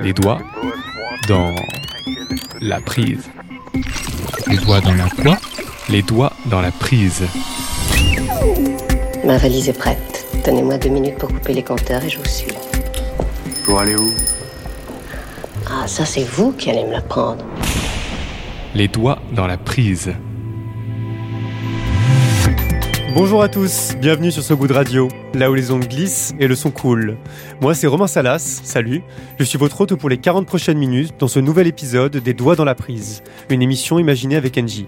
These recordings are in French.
Les doigts dans la prise. Les doigts dans la quoi? Les doigts dans la prise. Ma valise est prête. Donnez-moi deux minutes pour couper les compteurs et je vous suis. Pour aller où? Ah, ça c'est vous qui allez me la prendre. Les doigts dans la prise. Bonjour à tous, bienvenue sur ce goût de radio, là où les ondes glissent et le son coule. Moi c'est Romain Salas, salut, je suis votre hôte pour les 40 prochaines minutes dans ce nouvel épisode des Doigts dans la prise, une émission imaginée avec Engie.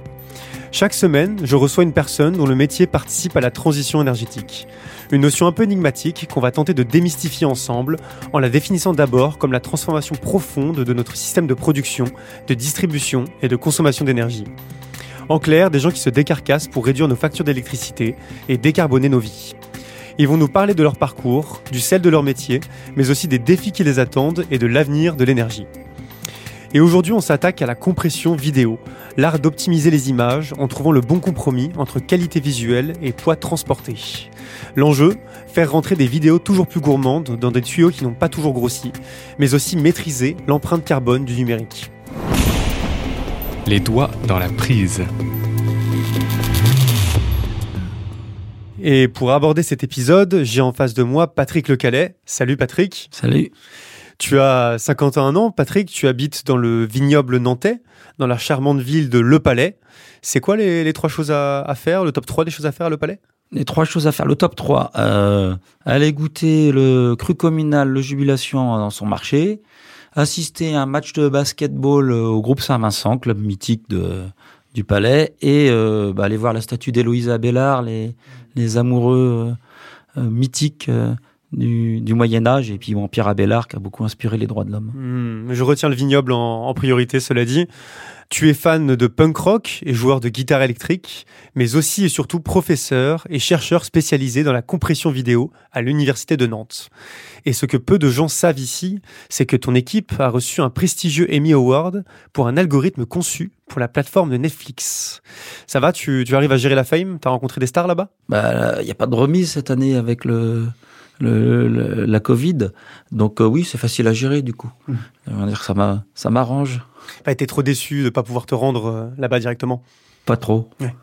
Chaque semaine, je reçois une personne dont le métier participe à la transition énergétique. Une notion un peu énigmatique qu'on va tenter de démystifier ensemble en la définissant d'abord comme la transformation profonde de notre système de production, de distribution et de consommation d'énergie. En clair, des gens qui se décarcassent pour réduire nos factures d'électricité et décarboner nos vies. Ils vont nous parler de leur parcours, du sel de leur métier, mais aussi des défis qui les attendent et de l'avenir de l'énergie. Et aujourd'hui, on s'attaque à la compression vidéo, l'art d'optimiser les images en trouvant le bon compromis entre qualité visuelle et poids transporté. L'enjeu, faire rentrer des vidéos toujours plus gourmandes dans des tuyaux qui n'ont pas toujours grossi, mais aussi maîtriser l'empreinte carbone du numérique. Les doigts dans la prise. Et pour aborder cet épisode, j'ai en face de moi Patrick Lecalais. Salut Patrick. Salut. Tu as 51 ans, Patrick. Tu habites dans le vignoble nantais, dans la charmante ville de Le Palais. C'est quoi les, les trois choses à, à, faire, le top 3 des choses à faire à Le Palais? Les trois choses à faire. Le top 3, euh, aller goûter le cru communal, le jubilation dans son marché, assister à un match de basketball au groupe Saint-Vincent, club mythique de, du Palais, et euh, bah, aller voir la statue d'Héloïse Abélard, les, les amoureux euh, mythiques euh, du, Moyen Âge, et puis bon, Pierre a beaucoup inspiré les droits de l'homme. Mmh, je retiens le vignoble en, priorité, cela dit. Tu es fan de punk rock et joueur de guitare électrique, mais aussi et surtout professeur et chercheur spécialisé dans la compression vidéo à l'Université de Nantes. Et ce que peu de gens savent ici, c'est que ton équipe a reçu un prestigieux Emmy Award pour un algorithme conçu pour la plateforme de Netflix. Ça va, tu, arrives à gérer la fame? T'as rencontré des stars là-bas? Bah, il n'y a pas de remise cette année avec le, le, le la Covid. Donc euh, oui, c'est facile à gérer du coup. Mmh. Dire ça m'arrange. Pas été trop déçu de pas pouvoir te rendre euh, là-bas directement? Pas trop. Ouais.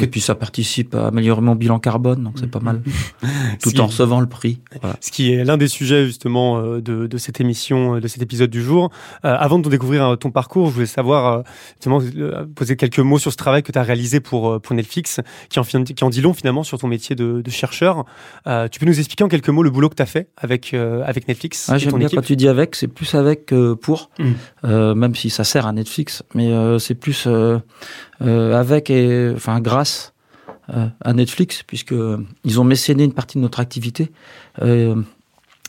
Et puis ça participe à améliorer mon bilan carbone, donc c'est pas mal. Tout en recevant le prix. Voilà. Ce qui est l'un des sujets justement euh, de, de, cette émission, de cet épisode du jour. Euh, avant de découvrir ton parcours, je voulais savoir, justement, poser quelques mots sur ce travail que tu as réalisé pour, pour Netflix, qui en, qui en dit long finalement sur ton métier de, de chercheur. Euh, tu peux nous expliquer en quelques mots le boulot que tu as fait avec, avec Netflix ah, J'aime bien quand tu dis avec, c'est plus avec que pour, mmh. même si ça sert à Netflix, mais c'est plus euh, avec et enfin grâce euh, à Netflix puisque ils ont mécéné une partie de notre activité. Euh,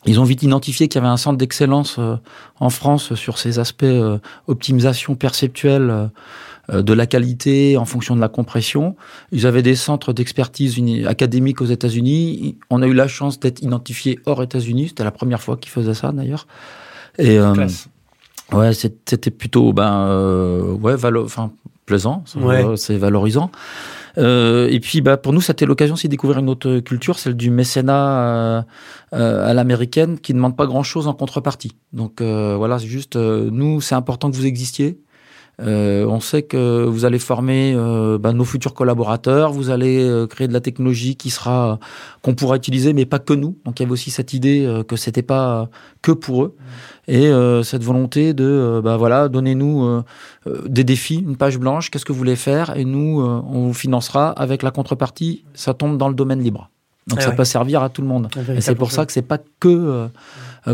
ils ont vite identifié qu'il y avait un centre d'excellence en France sur ces aspects optimisation perceptuelle de la qualité en fonction de la compression. Ils avaient des centres d'expertise académiques aux États-Unis. On a eu la chance d'être identifié hors États-Unis. C'était la première fois qu'ils faisaient ça d'ailleurs. Et euh, ouais, c'était plutôt ben euh, ouais, enfin plaisant, ouais. c'est valorisant. Euh, et puis, bah, pour nous, c'était l'occasion aussi de découvrir une autre culture, celle du mécénat euh, euh, à l'américaine, qui ne demande pas grand-chose en contrepartie. Donc euh, voilà, c'est juste, euh, nous, c'est important que vous existiez. Euh, on sait que vous allez former bah, nos futurs collaborateurs, vous allez créer de la technologie qui sera qu'on pourra utiliser, mais pas que nous. Donc il y avait aussi cette idée que c'était pas que pour eux et euh, cette volonté de euh, bah voilà donnez-nous euh, des défis une page blanche qu'est-ce que vous voulez faire et nous on vous financera avec la contrepartie ça tombe dans le domaine libre. Donc Ah ça ouais. peut servir à tout le monde. Et c'est pour ça que c'est pas que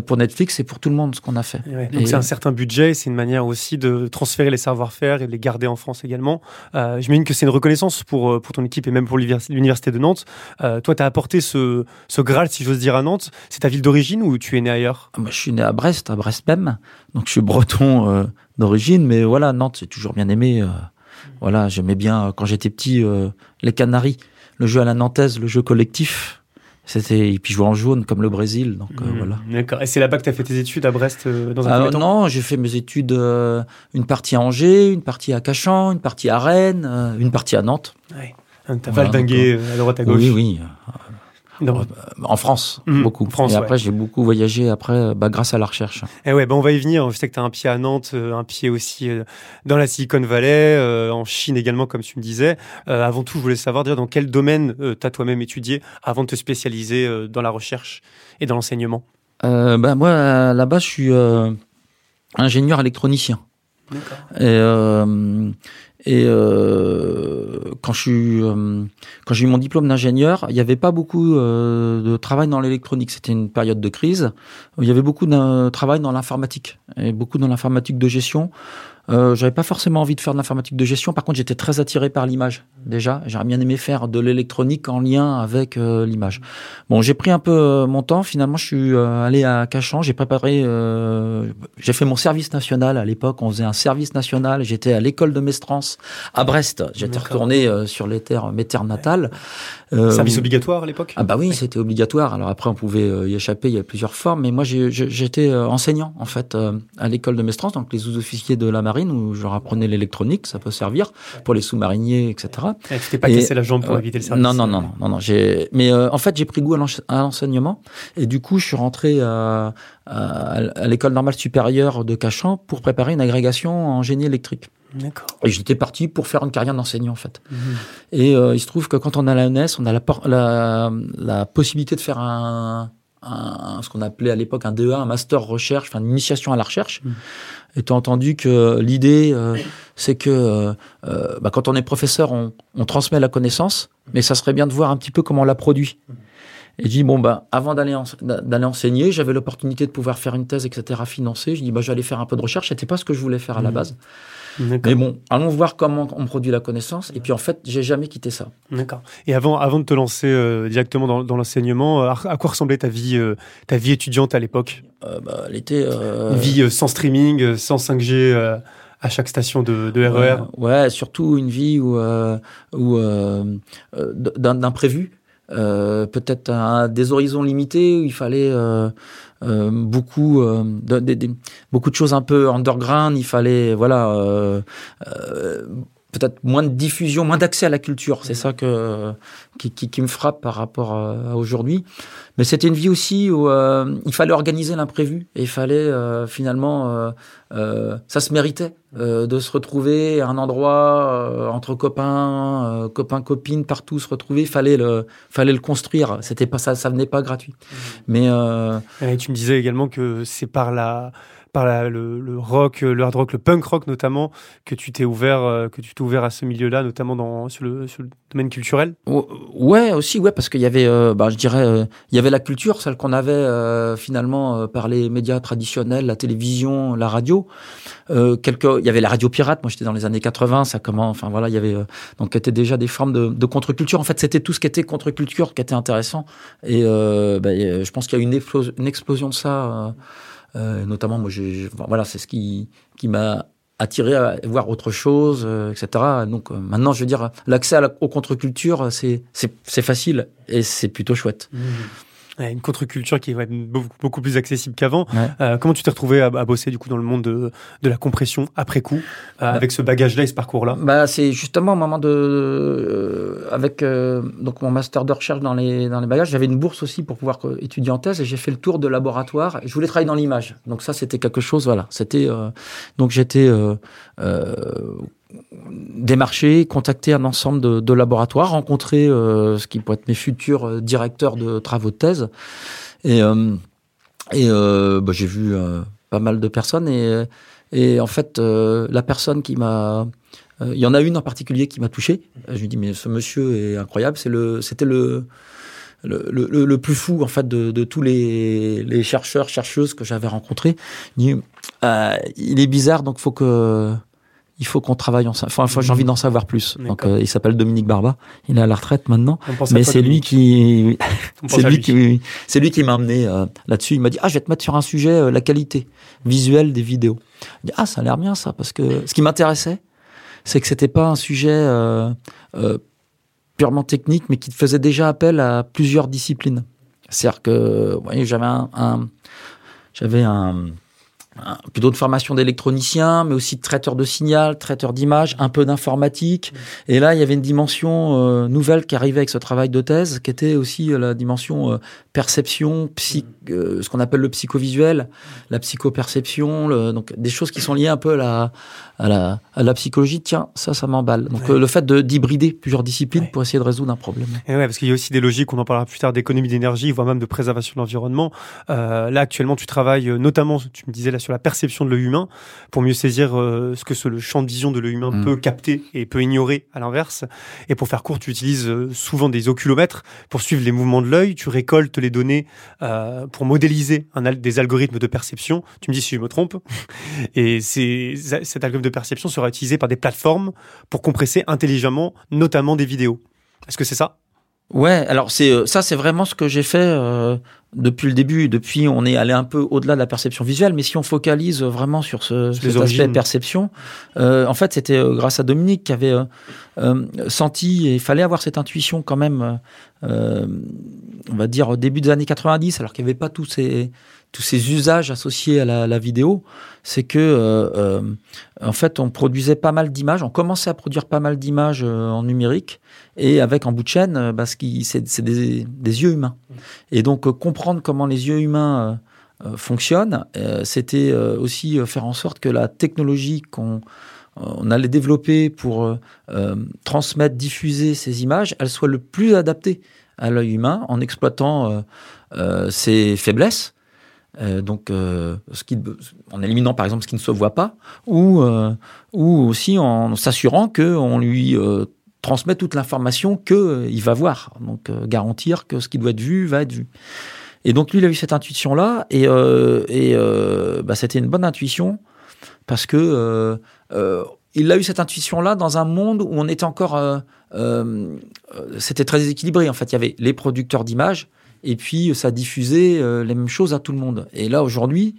pour Netflix c'est pour tout le monde ce qu'on a fait ouais. donc c'est un certain budget c'est une manière aussi de transférer les savoir-faire et de les garder en France également euh, j'imagine que c'est une reconnaissance pour pour ton équipe et même pour l'université de Nantes euh, toi tu as apporté ce, ce Graal si j'ose dire à Nantes c'est ta ville d'origine ou tu es né ailleurs? Moi, je suis né à Brest, à Brest même. Donc, je suis breton euh, d'origine, mais voilà, Nantes, c'est toujours bien aimé. Euh, voilà, j'aimais bien euh, quand j'étais petit euh, les Canaries, le jeu à la nantaise, le jeu collectif. C'était et puis jouer en jaune comme le Brésil. Donc euh, Mmh, voilà. D'accord. Et c'est là-bas que tu as fait tes études à Brest euh, dans un premier temps? non, j'ai fait mes études, euh, une partie à Angers, une partie à Cachan, une partie à Rennes, une partie à Nantes. Ouais. T'as Voilà, valdingué euh, à droite à gauche? Oui, oui. Non. En France, Mmh, beaucoup. France, et ouais. après, j'ai beaucoup voyagé après, bah, grâce à la recherche. Eh ouais, bah on va y venir. Je sais que tu as un pied à Nantes, euh, un pied aussi euh, dans la Silicon Valley, euh, en Chine également, comme tu me disais. Euh, avant tout, je voulais savoir déjà dans quel domaine tu as toi-même étudié avant de te spécialiser euh, dans la recherche et dans l'enseignement? Euh, bah, moi, base, je suis euh, ingénieur électronicien. Et, euh, et euh, quand euh, j'ai eu mon diplôme d'ingénieur, il n'y avait pas beaucoup euh, de travail dans l'électronique. C'était une période de crise. Il y avait beaucoup de travail dans l'informatique et beaucoup dans l'informatique de gestion. Euh, j'avais pas forcément envie de faire de l'informatique de gestion. Par contre, j'étais très attiré par l'image. Déjà, j'aurais bien aimé faire de l'électronique en lien avec euh, l'image. Bon, j'ai pris un peu euh, mon temps. Finalement, je suis euh, allé à Cachan. J'ai préparé, euh, j'ai fait mon service national à l'époque. On faisait un service national. J'étais à l'école de Mestrance à Brest. J'étais retourné sur les terres, mes terres natales. Euh, Service obligatoire à l'époque ah bah oui, c'était obligatoire. Alors après, on pouvait euh, y échapper. Il y a plusieurs formes. Mais moi, j'étais euh, enseignant en fait euh, à l'école de Mestrance, donc les sous-officiers de la marine, où je leur apprenais l'électronique. Ça peut servir pour les sous-mariniers, etc. Eh, Tu t'es pas Et- cassé la jambe pour éviter le service Non, non, non, non, non, non. Mais euh, en fait, j'ai pris goût à l'enseignement et du coup, je suis rentré à, à, l'école normale supérieure de Cachan pour préparer une agrégation en génie électrique. D'accord. Et j'étais parti pour faire une carrière d'enseignant en fait. Mhm. Et euh, il se trouve que quand on a la on a la, por- la, la possibilité de faire un, un- ce qu'on appelait à l'époque un DEA, un master recherche, enfin une initiation à la recherche. Mhm. Étant entendu que l'idée, euh, c'est que euh, euh, bah, quand on est professeur, on, on transmet la connaissance, mais ça serait bien de voir un petit peu comment on la produit. Et je dis, bon, bah, avant d'aller en- d'aller enseigner, j'avais l'opportunité de pouvoir faire une thèse, etc., financée. Je dis, bah, j'allais faire un peu de recherche. C'était pas ce que je voulais faire à la Mhm. base. Mais bon, allons voir comment on produit la connaissance. Et puis, en fait, j'ai jamais quitté ça. D'accord. Et avant, avant de te lancer euh, directement dans, dans l'enseignement, euh, à, à quoi ressemblait ta vie, euh, ta vie étudiante à l'époque? Euh, bah, elle était. Une vie sans streaming, sans 5G euh, à chaque station de, de RER. euh, ouais, surtout une vie où, euh, où d'imprévu. Euh, peut-être un- des horizons limités où il fallait euh, euh, beaucoup de, beaucoup de choses un peu underground. Il fallait voilà peut-être moins de diffusion moins d'accès à la culture. C'est ça que qui, me frappe par rapport à, à aujourd'hui. Mais c'était une vie aussi où il fallait organiser l'imprévu et il fallait finalement euh, ça se méritait euh, de se retrouver à un endroit euh, entre copains, copains copines partout se retrouver. Fallait le, fallait le construire. C'était pas ça, ça venait pas gratuit. Mais euh, Et tu me disais également que c'est par la par la- le, le rock, le hard rock, le punk rock notamment, que tu t'es ouvert, que tu t'es ouvert à ce milieu-là, notamment dans sur le, sur le domaine culturel? Ou- Ouais, aussi, ouais, parce qu'il y avait, euh, bah, je dirais, euh, il y avait la culture, celle qu'on avait euh, finalement par les médias traditionnels, la télévision, la radio. Euh, quelques, il y avait la radio pirate. Moi, j'étais dans les années 80. Ça comment, enfin voilà, il y avait euh, donc étaient déjà des formes de, de contre-culture. En fait, c'était tout ce qui était contre-culture qui était intéressant. Et euh, bah, euh, je pense qu'il y a eu une, explos- une explosion de ça. euh, euh, notamment, moi, j'ai, j'ai- voilà, c'est ce qui qui m'a attiré à voir autre chose, etc. Donc maintenant, je veux dire, l'accès la, aux contre-cultures, c'est, facile et c'est plutôt chouette. Ouais, une contre-culture qui est beaucoup, beaucoup plus accessible qu'avant. Ouais. Euh, comment tu t'es retrouvé à, à bosser du coup dans le monde de, de la compression après coup, euh, avec ce bagage-là et ce parcours-là? Bah, c'est justement au moment de, euh, avec euh, donc mon master de recherche dans les dans les bagages, j'avais une bourse aussi pour pouvoir étudier en thèse et j'ai fait le tour de laboratoire. Je voulais travailler dans l'image, donc ça c'était quelque chose, voilà. C'était euh, donc j'étais démarché, contacté un ensemble de, laboratoires, rencontré euh, ce qui pourrait être mes futurs euh, directeurs de travaux de thèse. Et, euh, euh, bah, j'ai vu pas mal de personnes. Et, en fait, la personne qui m'a... Il y en a une en particulier qui m'a touché. Je lui dis, mais ce monsieur est incroyable. C'était le, le, plus fou en fait de, tous les, chercheurs, chercheuses que j'avais rencontrés. Il, il est bizarre, donc faut que il faut qu'on travaille ensemble. Enfin, enfin, j'ai envie d'en savoir plus. Donc, euh, il s'appelle Dominique Barba. Il est à la retraite maintenant, mais c'est lui qui, c'est lui qui, c'est lui qui m'a amené euh, là-dessus. Il m'a dit ah, je vais te mettre sur un sujet euh, la qualité visuelle des vidéos. Dis, ah, ça a l'air bien ça, parce que ce qui m'intéressait, c'est que c'était pas un sujet purement technique, mais qui faisait déjà appel à plusieurs disciplines. C'est-à-dire que, vous voyez, j'avais un, un- j'avais un plutôt de formation d'électronicien, mais aussi de traiteur de signal, traiteur d'image, un peu d'informatique. Et là, il y avait une dimension euh, nouvelle qui arrivait avec ce travail de thèse, qui était aussi euh, la dimension euh, perception, psy, ce qu'on appelle le psychovisuel, la psychoperception, le, donc des choses qui sont liées un peu à la, à la, à la psychologie. Tiens, ça, ça m'emballe. Donc le fait de d'hybrider plusieurs disciplines pour essayer de résoudre un problème. Et ouais, parce qu'il y a aussi des logiques, on en parlera plus tard, d'économie d'énergie, voire même de préservation de l'environnement. là, actuellement, tu travailles notamment, tu me disais là, sur la perception de l'œil humain pour mieux saisir euh, ce que ce, le champ de vision de l'œil humain mm. peut capter et peut ignorer à l'inverse. Et pour faire court, tu utilises euh, souvent des oculomètres pour suivre les mouvements de l'œil. Tu récoltes les données euh, pour modéliser des algorithmes de perception. Tu me dis si je me trompe. Et cet algorithme de perception sera utilisé par des plateformes pour compresser intelligemment, notamment des vidéos. Est-ce que c'est ça? Ouais, alors c'est ça, c'est vraiment ce que j'ai fait depuis le début, depuis on est allé un peu au-delà de la perception visuelle, mais si on focalise vraiment sur ce, cet aspect perception, euh, en fait c'était euh, grâce à Dominique qui avait euh, senti et il fallait avoir cette intuition quand même, on va dire au début des années 90, alors qu'il n'y avait pas tous ces tous ces usages associés à la, la vidéo, c'est que en fait on produisait pas mal d'images, on commençait à produire pas mal d'images en numérique et avec en bout de chaîne, parce que c'est des, des, yeux humains. Et donc comprendre comment les yeux humains euh, euh, fonctionnent, euh, c'était aussi faire en sorte que la technologie qu'on on allait développer pour transmettre, diffuser ces images, elle soit le plus adaptée à l'œil humain en exploitant ses faiblesses. Donc, ce qui, en éliminant par exemple ce qui ne se voit pas, ou, ou aussi en s'assurant qu'on lui transmet toute l'information qu'il va voir. Donc, garantir que ce qui doit être vu va être vu. Et donc lui, il a eu cette intuition-là, et, euh, euh, bah, c'était une bonne intuition parce que euh, euh il a eu cette intuition-là dans un monde où on était encore, euh, euh, c'était très équilibré. En fait, il y avait les producteurs d'images et puis ça diffusait les mêmes choses à tout le monde. Et là aujourd'hui,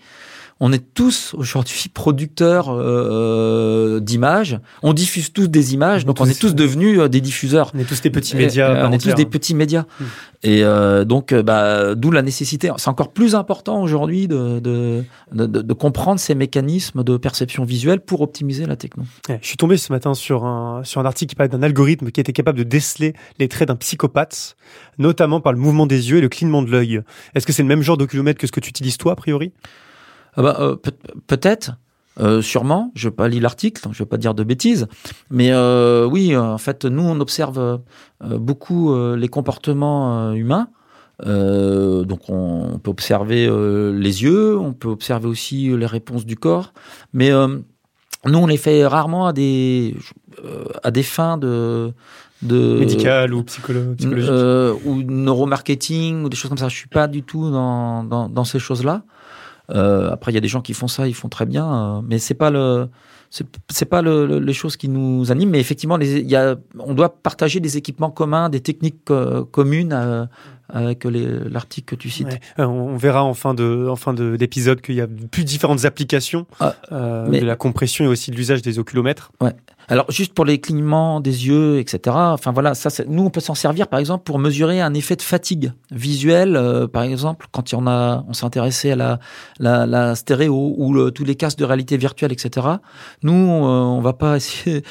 on est tous aujourd'hui producteurs euh, d'images. On diffuse tous des images, donc on est tous devenus euh, des diffuseurs. On est tous des petits médias. on est tous des petits médias. Hmm. Et euh, donc, bah, d'où la nécessité. C'est encore plus important aujourd'hui de de, de, de, comprendre ces mécanismes de perception visuelle pour optimiser la techno. je suis tombé ce matin sur un sur un article qui parlait d'un algorithme qui était capable de déceler les traits d'un psychopathe, notamment par le mouvement des yeux et le clignement de l'œil. Est-ce que c'est le même genre de kilomètre que ce que tu utilises toi, a priori? Ah bah, euh, peut-être. Euh, sûrement, je vais pas lire l'article, je vais pas dire de bêtises, mais euh, oui, en fait, nous on observe beaucoup les comportements humains. donc on, peut observer les yeux, on peut observer aussi les réponses du corps, mais nous on les fait rarement à des à des fins de de médical ou psychologique ou neuromarketing ou des choses comme ça. Je suis pas du tout dans dans, dans ces choses là. Euh, après, il y a des gens qui font ça, ils font très bien, euh, mais c'est pas le c'est pas le, les choses qui nous animent, mais effectivement, les, y a, on doit partager des équipements communs, des techniques communes euh, avec l'article que tu cites. on verra en fin de en fin d'épisode qu'il y a plus différentes applications ah, de la compression et aussi de l'usage des oculomètres. Ouais. Alors juste pour les clignements des yeux, etc. Enfin voilà, ça, nous on peut s'en servir par exemple pour mesurer un effet de fatigue visuelle, euh, par exemple quand on a, on s'est intéressé à la, la, la stéréo ou tous les casques de réalité virtuelle, etc. Nous euh, on va pas essayer.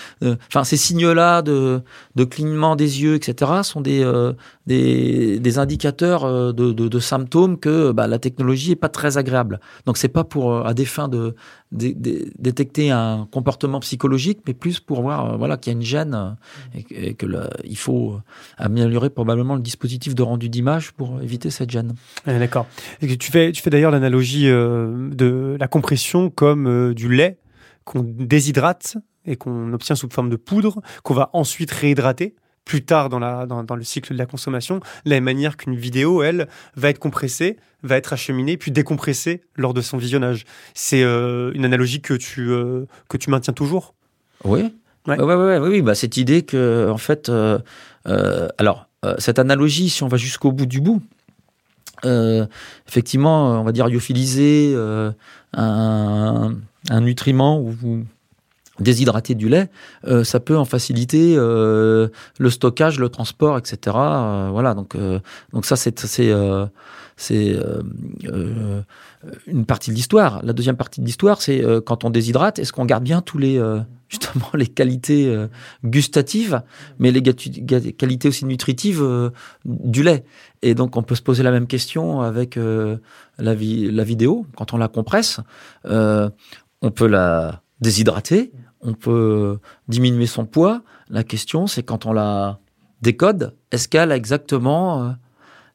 Enfin ces signes-là de, de clignement des yeux, etc. sont des euh, des, des indicateurs de, de, de symptômes que bah, la technologie est pas très agréable. Donc c'est pas pour à des fins de détecter un comportement psychologique, mais plus pour voir euh, voilà qu'il y a une gêne euh, et, que il faut améliorer probablement le dispositif de rendu d'image pour éviter cette gêne. D'accord. Tu fais tu fais d'ailleurs l'analogie euh, de la compression comme du lait qu'on déshydrate et qu'on obtient sous forme de poudre qu'on va ensuite réhydrater plus tard dans, la, dans, dans, le cycle de la consommation, de la même manière qu'une vidéo, elle, va être compressée, va être acheminée, puis décompressée lors de son visionnage. C'est euh, une analogie que tu, euh, que tu maintiens toujours? Oui. Ouais. Ouais, ouais, oui, bah, cette idée que, en fait, euh, alors, cette analogie, si on va jusqu'au bout du bout, effectivement, on va dire lyophiliser un, un nutriment ou déshydrater du lait, euh, ça peut en faciliter euh, le stockage, le transport, etc. Euh, voilà, donc donc ça c'est c'est c'est une partie de l'histoire. La deuxième partie de l'histoire, c'est quand on déshydrate, est-ce qu'on garde bien tous les justement les qualités gustatives, mais les qualités aussi nutritives du lait? Et donc on peut se poser la même question avec la, vi- la vidéo. Quand on la compresse, on peut la déshydrater, on peut diminuer son poids. La question, c'est quand on la décode, est-ce qu'elle a exactement euh,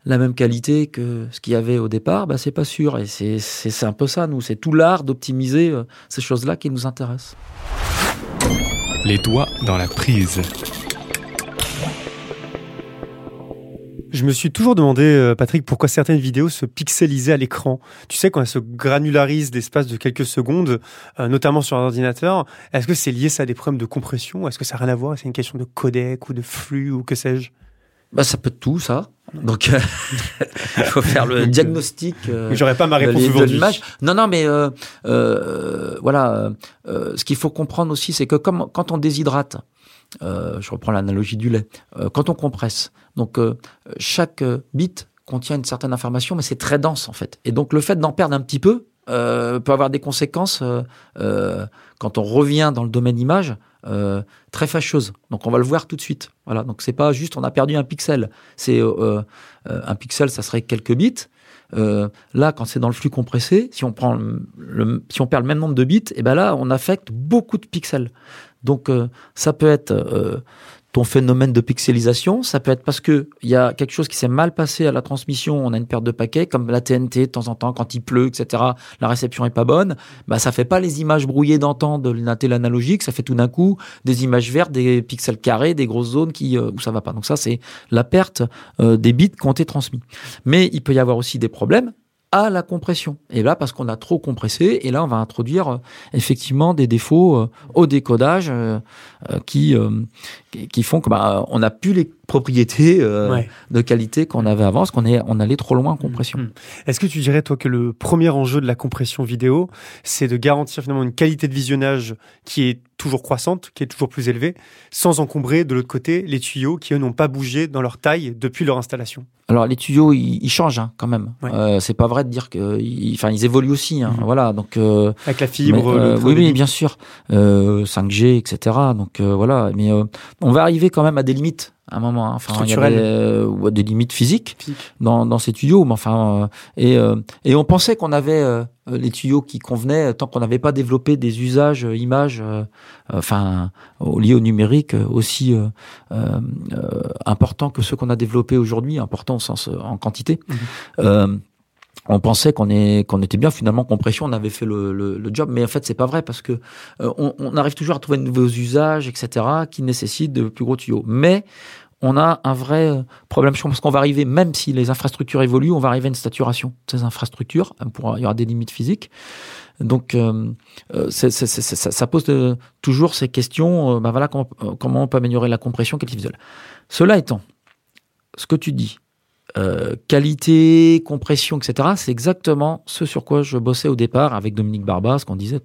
la même qualité que ce qu'il y avait au départ? Bah, C'est pas sûr. Et c'est- un peu ça, nous. C'est tout l'art d'optimiser euh, ces choses-là qui nous intéressent. Les doigts dans la prise. Je me suis toujours demandé, euh, Patrick, pourquoi certaines vidéos se pixelisaient à l'écran. Tu sais, quand elles se granularisent l'espace de quelques secondes, euh, notamment sur un ordinateur, est-ce que c'est lié ça à des problèmes de compression Est-ce que ça n'a rien à voir C'est une question de codec ou de flux ou que sais-je? Bah, ça peut être tout, ça. Donc, euh, il faut faire le diagnostic. euh, J'aurais pas ma réponse aujourd'hui. Non, non, mais euh, euh, voilà. euh, euh, ce qu'il faut comprendre aussi, c'est que comme quand on déshydrate, euh, je reprends l'analogie du lait, euh, quand on compresse, donc euh, chaque bit contient une certaine information, mais c'est très dense en fait. Et donc le fait d'en perdre un petit peu peut avoir des conséquences quand on revient dans le domaine image très fâcheuses. Donc on va le voir tout de suite. Voilà. Donc c'est pas juste on a perdu un pixel. C'est un pixel, ça serait quelques bits. Euh, là, quand c'est dans le flux compressé, si on prend le, si on perd le même nombre de bits, et ben là, on affecte beaucoup de pixels. Donc, euh, ça peut être euh, ton phénomène de pixelisation, ça peut être parce que il y a quelque chose qui s'est mal passé à la transmission, on a une perte de paquets, comme la TNT de temps en temps, quand il pleut, etc. La réception est pas bonne, bah ça fait pas les images brouillées d'antan de la télé analogique, ça fait tout d'un coup des images vertes, des pixels carrés, des grosses zones qui euh, où ça va pas. Donc ça, c'est la perte euh, des bits qui ont été transmis. Mais il peut y avoir aussi des problèmes à la compression. Et là, parce qu'on a trop compressé, et là, on va introduire euh, effectivement des défauts euh, au décodage euh, qui, qui qui font que bah, on n'a plus les propriétés euh, Ouais. de qualité qu'on avait avant, parce qu'on est on allait trop loin en compression. Mm. Est-ce que tu dirais, toi, que le premier enjeu de la compression vidéo, c'est de garantir finalement une qualité de visionnage qui est toujours croissante, qui est toujours plus élevée, sans encombrer de l'autre côté les tuyaux qui, eux, n'ont pas bougé dans leur taille depuis leur installation? Alors les tuyaux, ils, ils changent hein, quand même. Ouais. Euh, c'est pas vrai de dire que, ils- enfin, ils évoluent aussi. Hein, Mhm. Voilà, donc. euh, Avec la fibre, Mais, euh, le oui, oui, bien sûr. Euh, 5G, etc. Donc euh, voilà. Mais euh, on va arriver quand même à des limites à un moment. hein. Enfin, il y a Structurelles. des, euh, des limites physiques Physique. dans, dans ces tuyaux. Mais enfin, euh, et, euh, et on pensait qu'on avait euh, les tuyaux qui convenaient tant qu'on n'avait pas développé des usages euh, images, euh, euh, enfin liés au numérique euh, aussi euh, euh, euh, importants que ceux qu'on a développés aujourd'hui, importants au sens euh, en quantité. Mhm. Euh, on pensait qu'on est qu'on était bien finalement compression, on avait fait le, le, le job, mais en fait c'est pas vrai parce que euh, on, on arrive toujours à trouver de nouveaux usages, etc., qui nécessitent de plus gros tuyaux. Mais on a un vrai euh, problème, je pense qu'on va arriver, même si les infrastructures évoluent, on va arriver à une saturation de ces infrastructures. euh, Pour, il y aura des limites physiques. Donc, euh, euh, ça, ça pose de- toujours ces questions. euh, ben voilà comment, euh, comment on peut améliorer la compression qualité visuelle. Cela étant, ce que tu dis, euh, qualité, compression, etc., c'est exactement ce sur quoi je bossais au départ avec Dominique Barba, ce qu'on disait.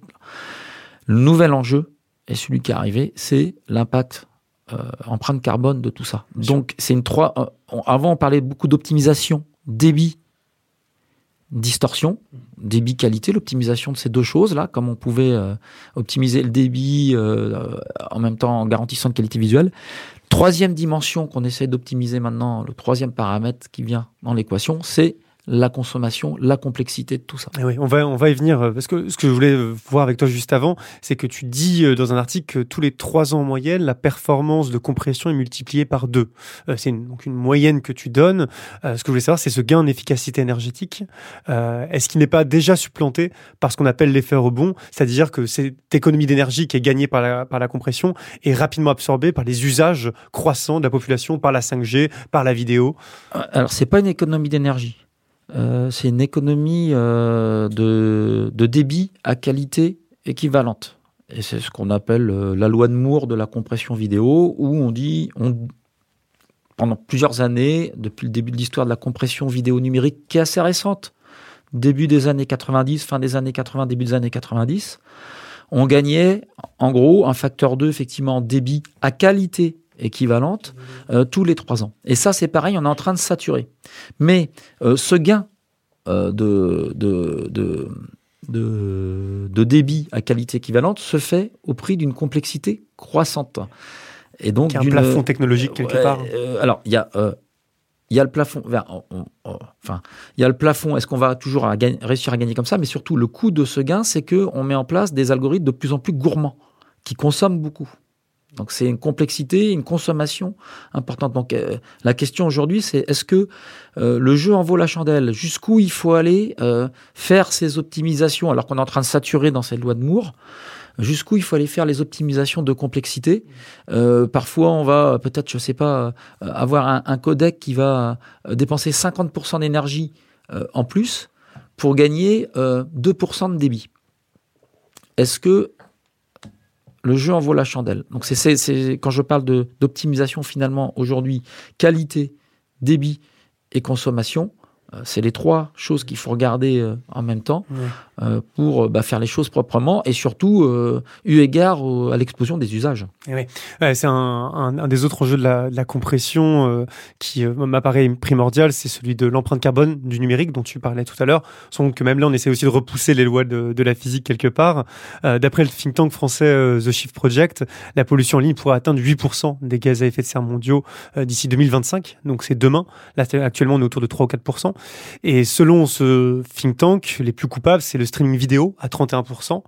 Le nouvel enjeu, et celui qui est arrivé, c'est l'impact euh, empreinte carbone de tout ça. Donc, c'est une trois. euh, on- avant, on parlait beaucoup d'optimisation, débit, distorsion, débit qualité, l'optimisation de ces deux choses là, comme on pouvait euh, optimiser le débit euh, euh, en même temps en garantissant une qualité visuelle. Troisième dimension qu'on essaie d'optimiser maintenant, le troisième paramètre qui vient dans l'équation, c'est la consommation, la complexité de tout ça. Eh oui, on va, on va y venir. euh, Parce que ce que je voulais euh, voir avec toi juste avant, c'est que tu dis euh, dans un article que tous les trois ans en moyenne, la performance de compression est multipliée par deux. Euh, C'est donc une moyenne que tu donnes. Euh, ce que je voulais savoir, c'est ce gain en efficacité énergétique. Euh, Est-ce qu'il n'est pas déjà supplanté par ce qu'on appelle l'effet rebond? C'est-à-dire que cette économie d'énergie qui est gagnée par la, par la compression est rapidement absorbée par les usages croissants de la population, par la 5G, par la vidéo. Alors, c'est pas une économie d'énergie. Euh, c'est une économie euh, de, débit à qualité équivalente. Et c'est ce qu'on appelle euh, la loi de Moore de la compression vidéo, où on dit, pendant plusieurs années, depuis le début de l'histoire de la compression vidéo numérique, qui est assez récente, début des années 90, fin des années 80, début des années 90, on gagnait en gros un facteur 2 effectivement en débit à qualité équivalente euh, tous les trois ans. Et ça, c'est pareil, on est en train de saturer. Mais euh, ce gain de, de, de, de, débit à qualité équivalente se fait au prix d'une complexité croissante. Et donc, un plafond technologique quelque part. alors, il y a il y a le plafond. Enfin, il y a le plafond. Est-ce qu'on va toujours réussir à gagner comme ça? Mais surtout, le coût de ce gain, c'est que on met en place des algorithmes de plus en plus gourmands, qui consomment beaucoup. Donc c'est une complexité, une consommation importante. Donc euh, la question aujourd'hui, c'est est-ce que euh, le jeu en vaut la chandelle? Jusqu'où il faut aller euh, faire ces optimisations alors qu'on est en train de saturer dans cette loi de Moore? Jusqu'où il faut aller faire les optimisations de complexité? Euh, parfois, on va peut-être, je sais pas, euh, avoir un, codec qui va euh, dépenser 50% d'énergie en plus pour gagner 2% de débit. Est-ce que le jeu en vaut la chandelle Donc, c'est quand je parle d'optimisation finalement aujourd'hui, qualité, débit et consommation, c'est les trois choses qu'il faut regarder en même temps. Euh, pour euh, bah, faire les choses proprement et surtout euh, eu égard à l'explosion des usages. Eh c'est un, des autres enjeux de la, compression qui m'apparaît primordial, c'est celui de l'empreinte carbone du numérique dont tu parlais tout à l'heure. Sans que même là, on essaie aussi de repousser les lois de, de la physique quelque part. D'après le think tank français The Shift Project, la pollution en ligne pourrait atteindre 8% des gaz à effet de serre mondiaux d'ici 2025. Donc c'est demain. Là, actuellement, on est autour de 3 ou 4%. Et selon ce think tank, les plus coupables, c'est le streaming vidéo à 31%,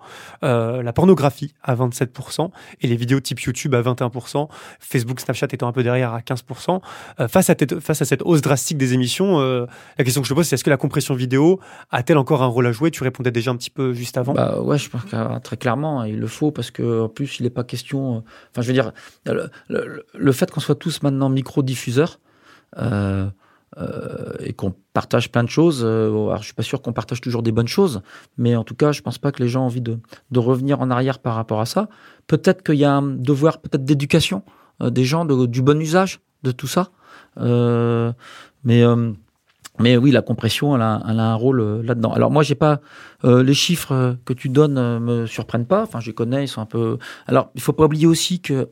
euh, la pornographie à 27% et les vidéos type YouTube à 21%, Facebook, Snapchat étant un peu derrière à 15%. Euh, face, à cette hausse drastique des émissions, euh, la question que je pose, c'est est-ce que la compression vidéo a-t-elle encore un rôle à jouer? Tu répondais déjà un petit peu juste avant. Bah ouais, je pense que très clairement, il le faut parce que en plus, il n'est pas question. Enfin, je veux dire, le, fait qu'on soit tous maintenant micro-diffuseurs. Et qu'on partage plein de choses. Euh, alors, je suis pas sûr qu'on partage toujours des bonnes choses, mais en tout cas, je pense pas que les gens ont envie de, revenir en arrière par rapport à ça. Peut-être qu'il y a un devoir peut-être d'éducation euh, des gens, du bon usage de tout ça. Euh, mais mais oui, la compression, elle a, un rôle là-dedans. Alors moi, j'ai pas les chiffres que tu donnes me surprennent pas. Enfin, je les connais, ils sont un peu. Alors, il faut pas oublier aussi que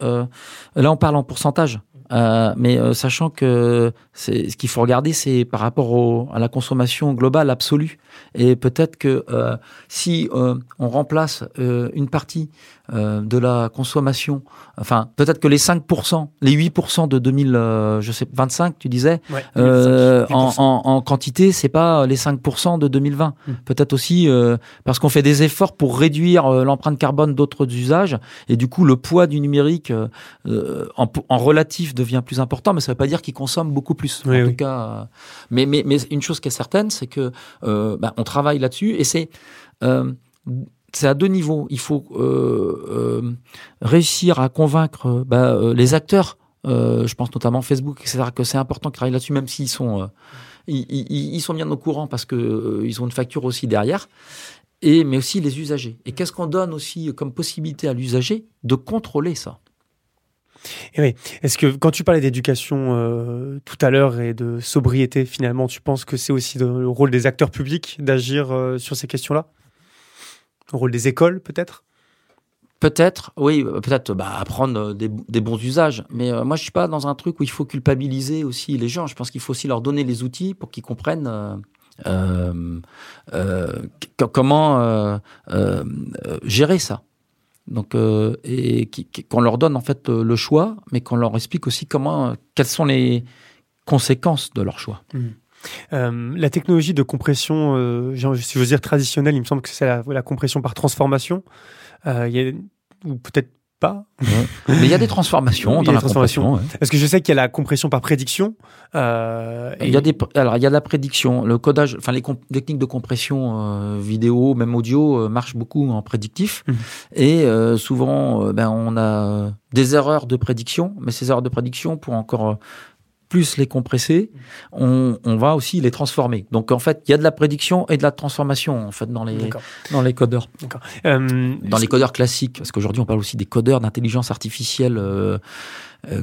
là, on parle en pourcentage. Euh, mais euh, sachant que ce qu'il faut regarder, c'est par rapport au, à la consommation globale absolue. Et peut-être que euh, si euh, on remplace une partie de la consommation, enfin peut-être que les 5%, les 8% de 2000, je sais 25, tu disais, en, en, en, quantité, c'est pas les 5% de 2020. Hmm. Peut-être aussi parce qu'on fait des efforts pour réduire l'empreinte carbone d'autres usages, et du coup le poids du numérique en, en relatif devient plus important, mais ça ne veut pas dire qu'il consomme beaucoup plus. En tout cas, euh, mais, mais, mais une chose qui est certaine, c'est que euh, bah, on travaille là-dessus et c'est euh, c'est à deux niveaux. Il faut réussir à convaincre bah, les acteurs, je pense notamment Facebook, etc., que c'est important qu'ils travaillent là-dessus, même s'ils sont ils, ils, sont bien au courant parce que ils ont une facture aussi derrière. Et, mais aussi les usagers. Et qu'est-ce qu'on donne aussi comme possibilité à l'usager de contrôler ça? Est-ce que quand tu parlais d'éducation euh, tout à l'heure et de sobriété, finalement, tu penses que c'est aussi le rôle des acteurs publics d'agir euh, sur ces questions-là? Le rôle des écoles, peut-être? Peut-être, oui, peut-être bah, apprendre des, bons usages. Mais euh, moi, je suis pas dans un truc où il faut culpabiliser aussi les gens. Je pense qu'il faut aussi leur donner les outils pour qu'ils comprennent comment gérer ça. Donc, euh, et qu'on leur donne en fait euh, le choix, mais qu'on leur explique aussi comment, quelles sont les conséquences de leur choix. Mmh. Euh, la technologie de compression, si je veux dire traditionnelle, il me semble que c'est la, compression par transformation. ou peut-être pas. Mais il y a des transformations dans la transformation. Parce que je sais qu'il y a la compression par prédiction. Euh, il y a des, alors il y a de la prédiction. Le codage, enfin les techniques de compression euh, vidéo, même audio, euh, marchent beaucoup en prédictif. Mmh. Et euh, souvent, ben on a des erreurs de prédiction, mais ces erreurs de prédiction pour encore plus les compresser, on, on, va aussi les transformer. Donc en fait, il y a de la prédiction et de la transformation en fait dans les dans les codeurs. Euh, dans les codeurs classiques, parce qu'aujourd'hui on parle aussi des codeurs d'intelligence artificielle. Euh,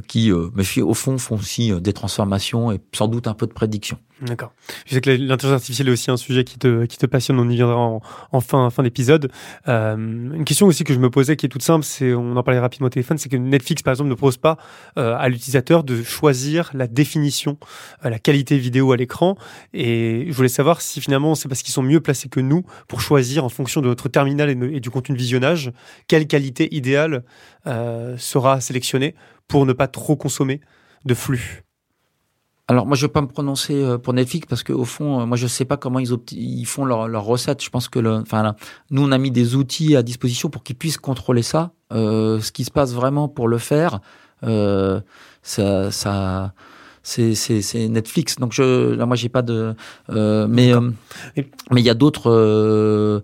qui, mais au fond, font aussi des transformations et sans doute un peu de prédiction. D'accord. Je sais que l'intelligence artificielle est aussi un sujet qui te, qui te passionne, on y viendra en, en fin, fin d'épisode. Euh, une question aussi que je me posais qui est toute simple, c'est, on en parlait rapidement au téléphone, c'est que Netflix, par exemple, ne propose pas euh, à l'utilisateur de choisir la définition, euh, la qualité vidéo à l'écran. Et je voulais savoir si finalement c'est parce qu'ils sont mieux placés que nous pour choisir en fonction de notre terminal et, et du contenu de visionnage, quelle qualité idéale euh, sera sélectionnée pour ne pas trop consommer de flux. Alors moi je vais pas me prononcer euh, pour Netflix parce que au fond euh, moi je sais pas comment ils, ils font leurs leur recettes. Je pense que le, enfin nous on a mis des outils à disposition pour qu'ils puissent contrôler ça. Euh, ce qui se passe vraiment pour le faire, euh, ça, ça c'est Netflix. Donc je, là, moi, j'ai pas de. Euh, mais euh, mais il y a d'autres, euh,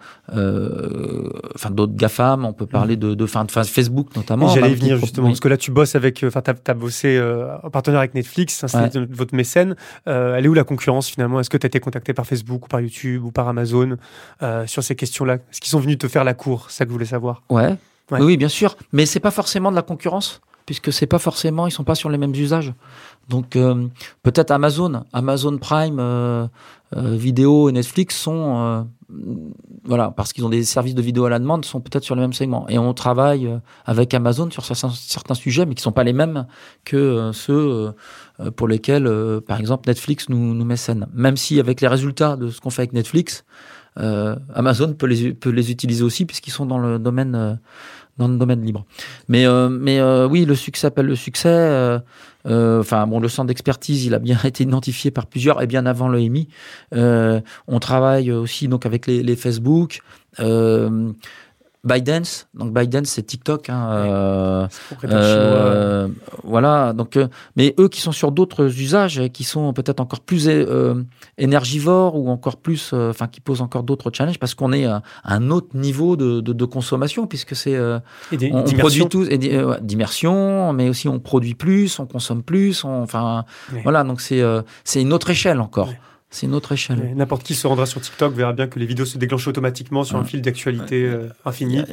enfin d'autres gafam. On peut parler de, de, fin, de Facebook notamment. J'allais venir justement parce que là, tu bosses avec, enfin, t'as as bossé en partenaire avec Netflix. Hein, c'est votre mécène. elle est où la concurrence finalement? Est-ce que tu as été contacté par Facebook ou par YouTube ou par Amazon sur ces questions-là? Est-ce qu'ils sont venus te faire la cour? C'est ça que je voulais savoir. Ouais. ouais. Oui, bien sûr. Mais c'est pas forcément de la concurrence? Puisque c'est pas forcément, ils sont pas sur les mêmes usages. Donc euh, peut-être Amazon, Amazon Prime euh, euh, vidéo et Netflix sont euh, voilà parce qu'ils ont des services de vidéo à la demande sont peut-être sur le même segment et on travaille euh, avec Amazon sur certains, sujets mais qui sont pas les mêmes que ceux pour lesquels par exemple Netflix nous nous mécène. Même si avec les résultats de ce qu'on fait avec Netflix, Amazon peut les peut les utiliser aussi puisqu'ils sont dans le domaine dans le domaine libre. Mais, euh, mais euh, oui, le succès appelle le succès. Euh, euh enfin, bon, le centre d'expertise, il a bien été identifié par plusieurs et bien avant le MI. on travaille aussi donc avec les, les Facebook. ByteDance, donc ByteDance c'est TikTok, hein, euh, euh, voilà. Donc, euh, mais eux qui sont sur d'autres usages, qui sont peut-être encore plus euh, énergivores ou encore plus, euh, enfin qui posent encore d'autres challenges parce qu'on est à un autre niveau de, de, de consommation puisque c'est on, on produit tous d'immersion, mais aussi on produit plus, on consomme plus, enfin voilà. Donc c'est c'est une autre échelle encore. C'est une autre échelle. N'importe qui se rendra sur TikTok verra bien que les vidéos se déclenchent automatiquement sur un fil d'actualité euh, infini. Euh,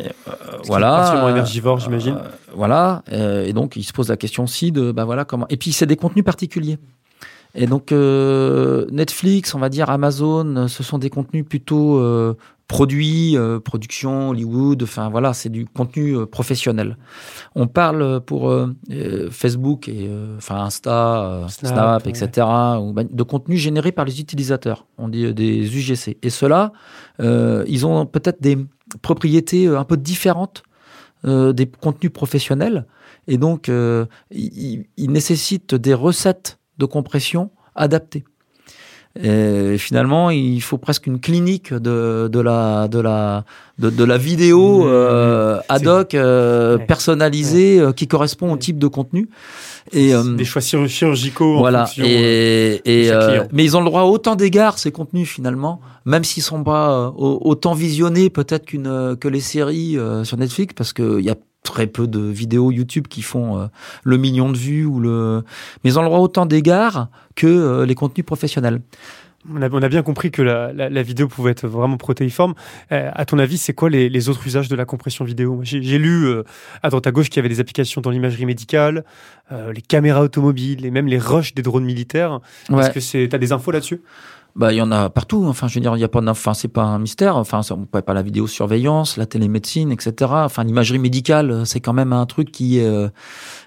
voilà. Partiellement énergivore, j'imagine. Euh, voilà. et donc, il se pose la question aussi de, bah voilà, comment. Et puis, c'est des contenus particuliers. Et donc euh, Netflix, on va dire Amazon, ce sont des contenus plutôt euh, produits, euh, production, Hollywood, enfin voilà, c'est du contenu euh, professionnel. On parle pour euh, Facebook et enfin Insta, Snap, Snap etc. Ou, de contenu généré par les utilisateurs. On dit des UGC. Et ceux-là, ils ont peut-être des propriétés un peu différentes des contenus professionnels. Et donc, ils, ils nécessitent des recettes de compression adaptée. Et finalement, il faut presque une clinique de, de la de la de, de la vidéo mmh. euh, ad hoc euh, personnalisée euh, qui correspond au type de contenu. Et euh, des choix chirurgicaux. Voilà. En et, et mais ils ont le droit à autant d'égards ces contenus finalement, même s'ils sont pas autant visionnés peut-être qu'une que les séries sur Netflix, parce que il y a très peu de vidéos YouTube qui font euh, le million de vues ou le mais le droit autant d'égards que euh, les contenus professionnels. On a, on a, bien compris que la, la, la, vidéo pouvait être vraiment protéiforme. Euh, à ton avis, c'est quoi les, les, autres usages de la compression vidéo? J'ai lu euh, à droite à gauche qu'il y avait des applications dans l'imagerie médicale, euh, les caméras automobiles et même les rushs des drones militaires. Ouais. Est-ce que c'est, t'as des infos là-dessus? Bah, il y en a partout. Enfin, je veux dire, il y a pas, enfin, c'est pas un mystère. Enfin, on peut pas la vidéosurveillance, la télémédecine, etc. Enfin, l'imagerie médicale, c'est quand même un truc qui euh,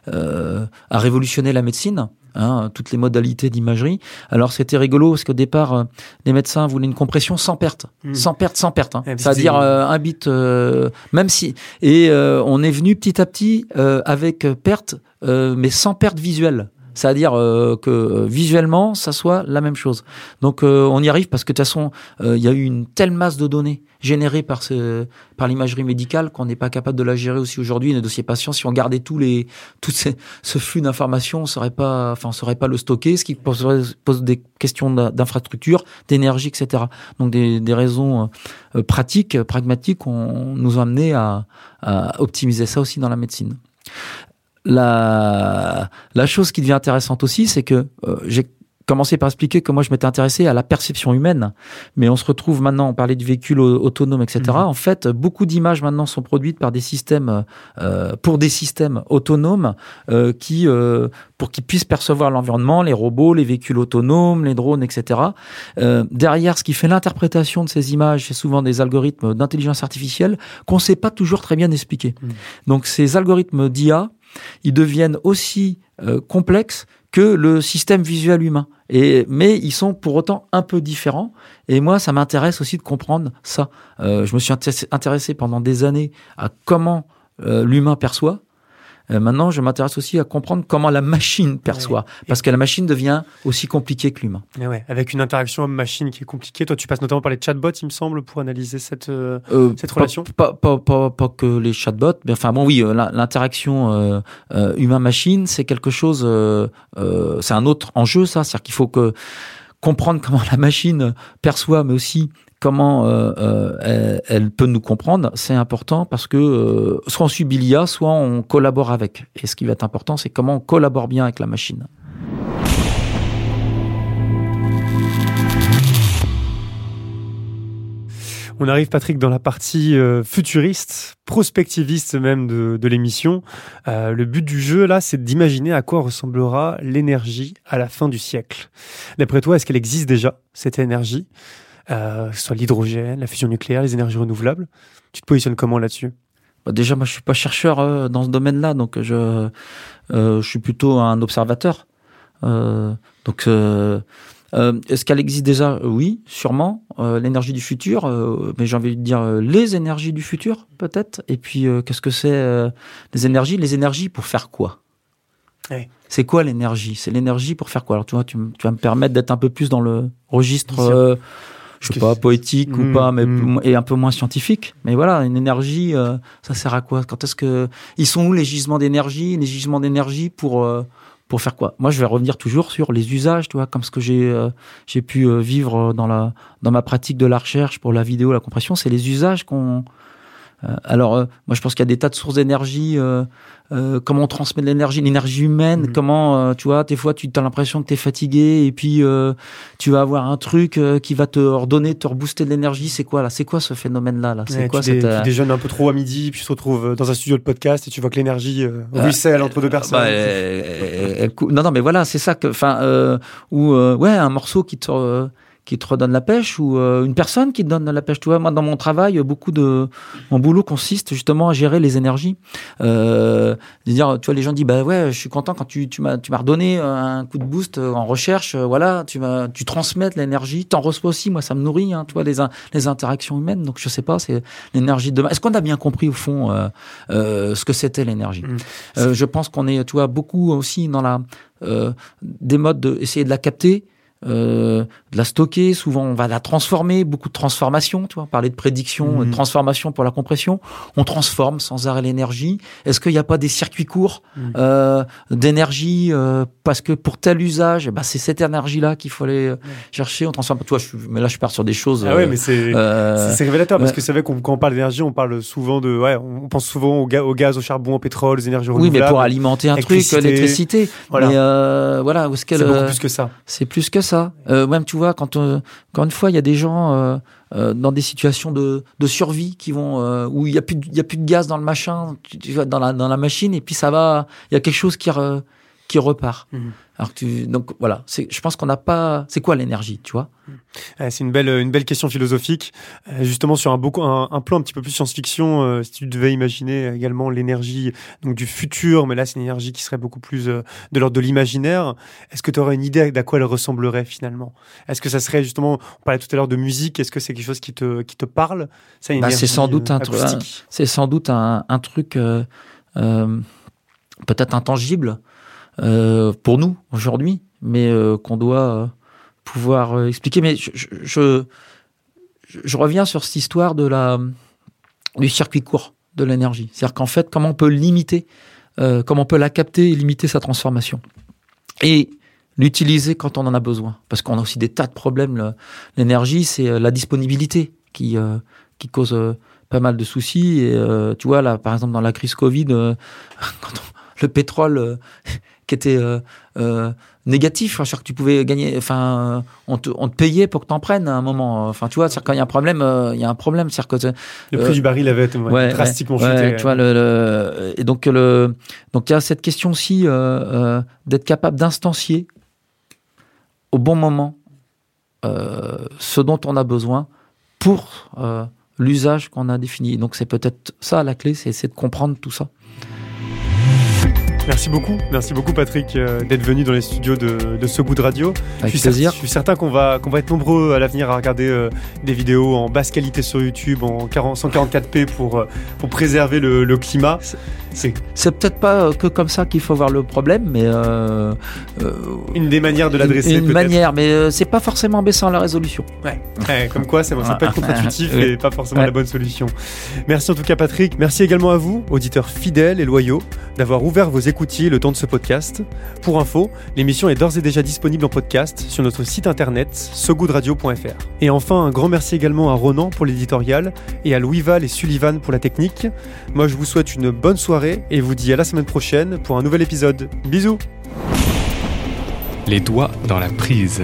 euh, a révolutionné la médecine hein, toutes les modalités d'imagerie. Alors c'était rigolo parce qu'au départ, euh, les médecins voulaient une compression sans perte, mmh. sans perte, sans perte. Hein. C'est-à-dire euh, un bit, euh, même si et euh, on est venu petit à petit avec perte, mais sans perte visuelle. C'est-à-dire que visuellement, ça soit la même chose. Donc on y arrive parce que de toute façon, il y a eu une telle masse de données générée par par l'imagerie médicale qu'on n'est pas capable de la gérer aussi aujourd'hui. Les dossiers patients, si on gardait tous les, tout ces, ce flux d'informations, on saurait pas, enfin, on saurait pas le stocker, ce qui pose, des questions d'infrastructure, d'énergie, etc. Donc des, des raisons euh, pratiques, pragmatiques, on nous ont amené à, à optimiser ça aussi dans la médecine. La, la chose qui devient intéressante aussi, c'est que euh, j'ai commencé par expliquer que moi je m'étais intéressé à la perception humaine, mais on se retrouve maintenant, on parlait du véhicule autonome, etc. Mhm. En fait, beaucoup d'images maintenant sont produites par des systèmes, euh, pour des systèmes autonomes euh, qui, euh, pour qu'ils puissent percevoir l'environnement, les robots, les véhicules autonomes, les drones, etc. Euh, derrière, ce qui fait l'interprétation de ces images, c'est souvent des algorithmes d'intelligence artificielle qu'on ne sait pas toujours très bien expliquer. Mhm. Donc ces algorithmes d'IA, ils deviennent aussi euh, complexes que le système visuel humain. Mais ils sont pour autant un peu différents. Et moi, ça m'intéresse aussi de comprendre ça. Euh, je me suis intéressé pendant des années à comment euh, l'humain perçoit. Euh, maintenant, je m'intéresse aussi à comprendre comment la machine perçoit, parce que la machine devient aussi compliquée que l'humain. Ouais, avec une interaction homme-machine qui est compliquée. Toi, tu passes notamment par les chatbots, il me semble, pour analyser cette, euh, euh, cette relation. Pas, pas, pas, pas, que les chatbots, mais enfin bon, oui, l'interaction humain-machine, c'est quelque chose, c'est un autre enjeu, ça. C'est-à-dire qu'il faut que comprendre comment la machine perçoit, mais aussi comment euh, euh, elle, peut nous comprendre, c'est important parce que euh, soit on subit l'IA, soit on collabore avec. Et ce qui va être important, c'est comment on collabore bien avec la machine. On arrive, Patrick, dans la partie futuriste, prospectiviste même de, l'émission. le but du jeu, là, c'est d'imaginer à quoi ressemblera l'énergie à la fin du siècle. D'après toi, est-ce qu'elle existe déjà, cette énergie? Euh, que ce soit l'hydrogène, la fusion nucléaire, les énergies renouvelables. Tu te positionnes comment là-dessus? Bah Déjà, moi, je suis pas chercheur euh, dans ce domaine-là, donc je, euh, je suis plutôt un observateur. donc, est-ce qu'elle existe déjà? Oui, sûrement. L'énergie du futur, mais j'ai envie de dire les énergies du futur, peut-être. Et puis, qu'est-ce que c'est les énergies? Les énergies pour faire quoi? C'est quoi l'énergie? C'est l'énergie pour faire quoi? Alors, tu vois, tu, tu vas me permettre d'être un peu plus dans le registre je sais pas, poétique ou mmh, pas, mais mmh. et un peu moins scientifique. Mais voilà, une énergie, euh, ça sert à quoi? Quand est-ce que ils sont où les gisements d'énergie Les gisements d'énergie pour euh, pour faire quoi? Moi, je vais revenir toujours sur les usages, tu vois, comme ce que j'ai euh, j'ai pu vivre dans la dans ma pratique de la recherche pour la vidéo, la compression, c'est les usages qu'on alors, moi, je pense qu'il y a des tas de sources d'énergie euh, comment on transmet de l'énergie, l'énergie humaine, mm. comment, euh, tu vois, des fois tu as l'impression que tu es fatigué et puis euh, tu vas avoir un truc qui va te redonner, te rebooster de l'énergie. C'est quoi là? C'est quoi ce phénomène-là là, C'est quoi tu, tu déjeunes un peu trop à midi, puis tu te retrouves dans un studio de podcast et tu vois que l'énergie ruisselle entre deux personnes. Bah, non, non, mais voilà, c'est ça que, enfin, ou ouais, un morceau qui te qui te redonne la pêche ou euh, une personne qui te donne la pêche? Tu vois, moi, dans mon travail, beaucoup de mon boulot consiste justement à gérer les énergies. Euh, dire, tu vois, les gens disent, bah ouais, je suis content quand tu, tu m'as, tu m'as redonné un coup de boost en recherche. Euh, voilà, tu vas, tu transmets l'énergie, t'en reçois aussi. Moi, ça me nourrit. Hein, tu vois, les, les interactions humaines. Donc, je sais pas, c'est l'énergie de demain. Est-ce qu'on a bien compris au fond euh, euh ce que c'était l'énergie? Mmh. Je pense qu'on est, tu vois, beaucoup aussi dans la des modes de essayer de la capter euh, de la stocker, souvent on va la transformer, beaucoup de transformation, tu vois, parler de prédiction, de mhm. transformation pour la compression, on transforme sans arrêt l'énergie. Est-ce qu'il n'y a pas des circuits courts mhm. euh, d'énergie euh, parce que pour tel usage, ben, c'est cette énergie-là qu'il faut aller euh, chercher, on transforme. Toi, je, mais là je pars sur des choses. Ah ouais, mais c'est révélateur parce que c'est vrai qu'on quand on parle d'énergie, on parle souvent de, ouais, on pense souvent au, au gaz, au charbon, au pétrole, aux énergies renouvelables. Oui, mais pour alimenter un truc, l'électricité. Voilà. Mais voilà, c'est beaucoup plus que ça. C'est plus que ça. Euh, même tu vois, quand euh, encore une fois, il y a des gens euh, dans des situations de, de survie qui vont où il y a plus il y a plus de gaz dans le machin, tu, vois, dans la dans la machine et puis ça va, il y a quelque chose qui qui repart. Mhm. Alors tu, donc voilà, je pense qu'on n'a pas. C'est quoi l'énergie, tu vois? Mhm. C'est une belle, une belle question philosophique, euh, justement sur un, beaucoup, un, plan un petit peu plus science-fiction. Euh, si tu devais imaginer également l'énergie donc du futur, mais là c'est une énergie qui serait beaucoup plus euh, de l'ordre de l'imaginaire. Est-ce que tu aurais une idée d'à quoi elle ressemblerait finalement? Est-ce que ça serait justement, on parlait tout à l'heure de musique, est-ce que c'est quelque chose qui te, qui te parle? Bah, C'est sans doute un. C'est sans doute un, un truc peut-être intangible euh, pour nous aujourd'hui, mais euh, qu'on doit euh, pouvoir expliquer. Mais je, je, je, reviens sur cette histoire de la du circuit court de l'énergie. C'est-à-dire qu'en fait, comment on peut limiter, comment on peut la capter et limiter sa transformation. Et l'utiliser quand on en a besoin. Parce qu'on a aussi des tas de problèmes. L'énergie, c'est la disponibilité qui, qui cause pas mal de soucis. Et tu vois, là, par exemple, dans la crise Covid, quand le pétrole qui était euh, euh, négatif. Je que tu pouvais gagner. Enfin, on te, on te payait pour que t'en prennes à un moment. Enfin, tu vois, quand il y a un problème, il y a un problème. Que le prix du baril avait drastiquement chuté. tu vois, le, et donc le, donc il y a cette question aussi d'être capable d'instancier au bon moment ce dont on a besoin pour l'usage qu'on a défini. Donc c'est peut-être ça la clé, c'est de comprendre tout ça. Merci beaucoup, merci beaucoup Patrick euh, d'être venu dans les studios de, de So Good Radio. Avec je suis, plaisir. je suis certain qu'on va, qu'on va être nombreux à l'avenir à regarder euh, des vidéos en basse qualité sur YouTube, en 144p pour, euh, pour préserver le, le climat. C'est peut-être pas que comme ça qu'il faut voir le problème, mais une des manières de l'adresser. Une, manière, mais c'est pas forcément baissant la résolution. Ouais, comme quoi ça, ça peut être contre-intuitif et pas forcément la bonne solution. Merci en tout cas Patrick, merci également à vous, auditeurs fidèles et loyaux, d'avoir ouvert vos le temps de ce podcast. Pour info, l'émission est d'ores et déjà disponible en podcast sur notre site internet sogoodradio.fr. Et enfin, un grand merci également à Ronan pour l'éditorial et à Louis Val et Sullivan pour la technique. Moi, je vous souhaite une bonne soirée et vous dis à la semaine prochaine pour un nouvel épisode. Bisous Les doigts dans la prise.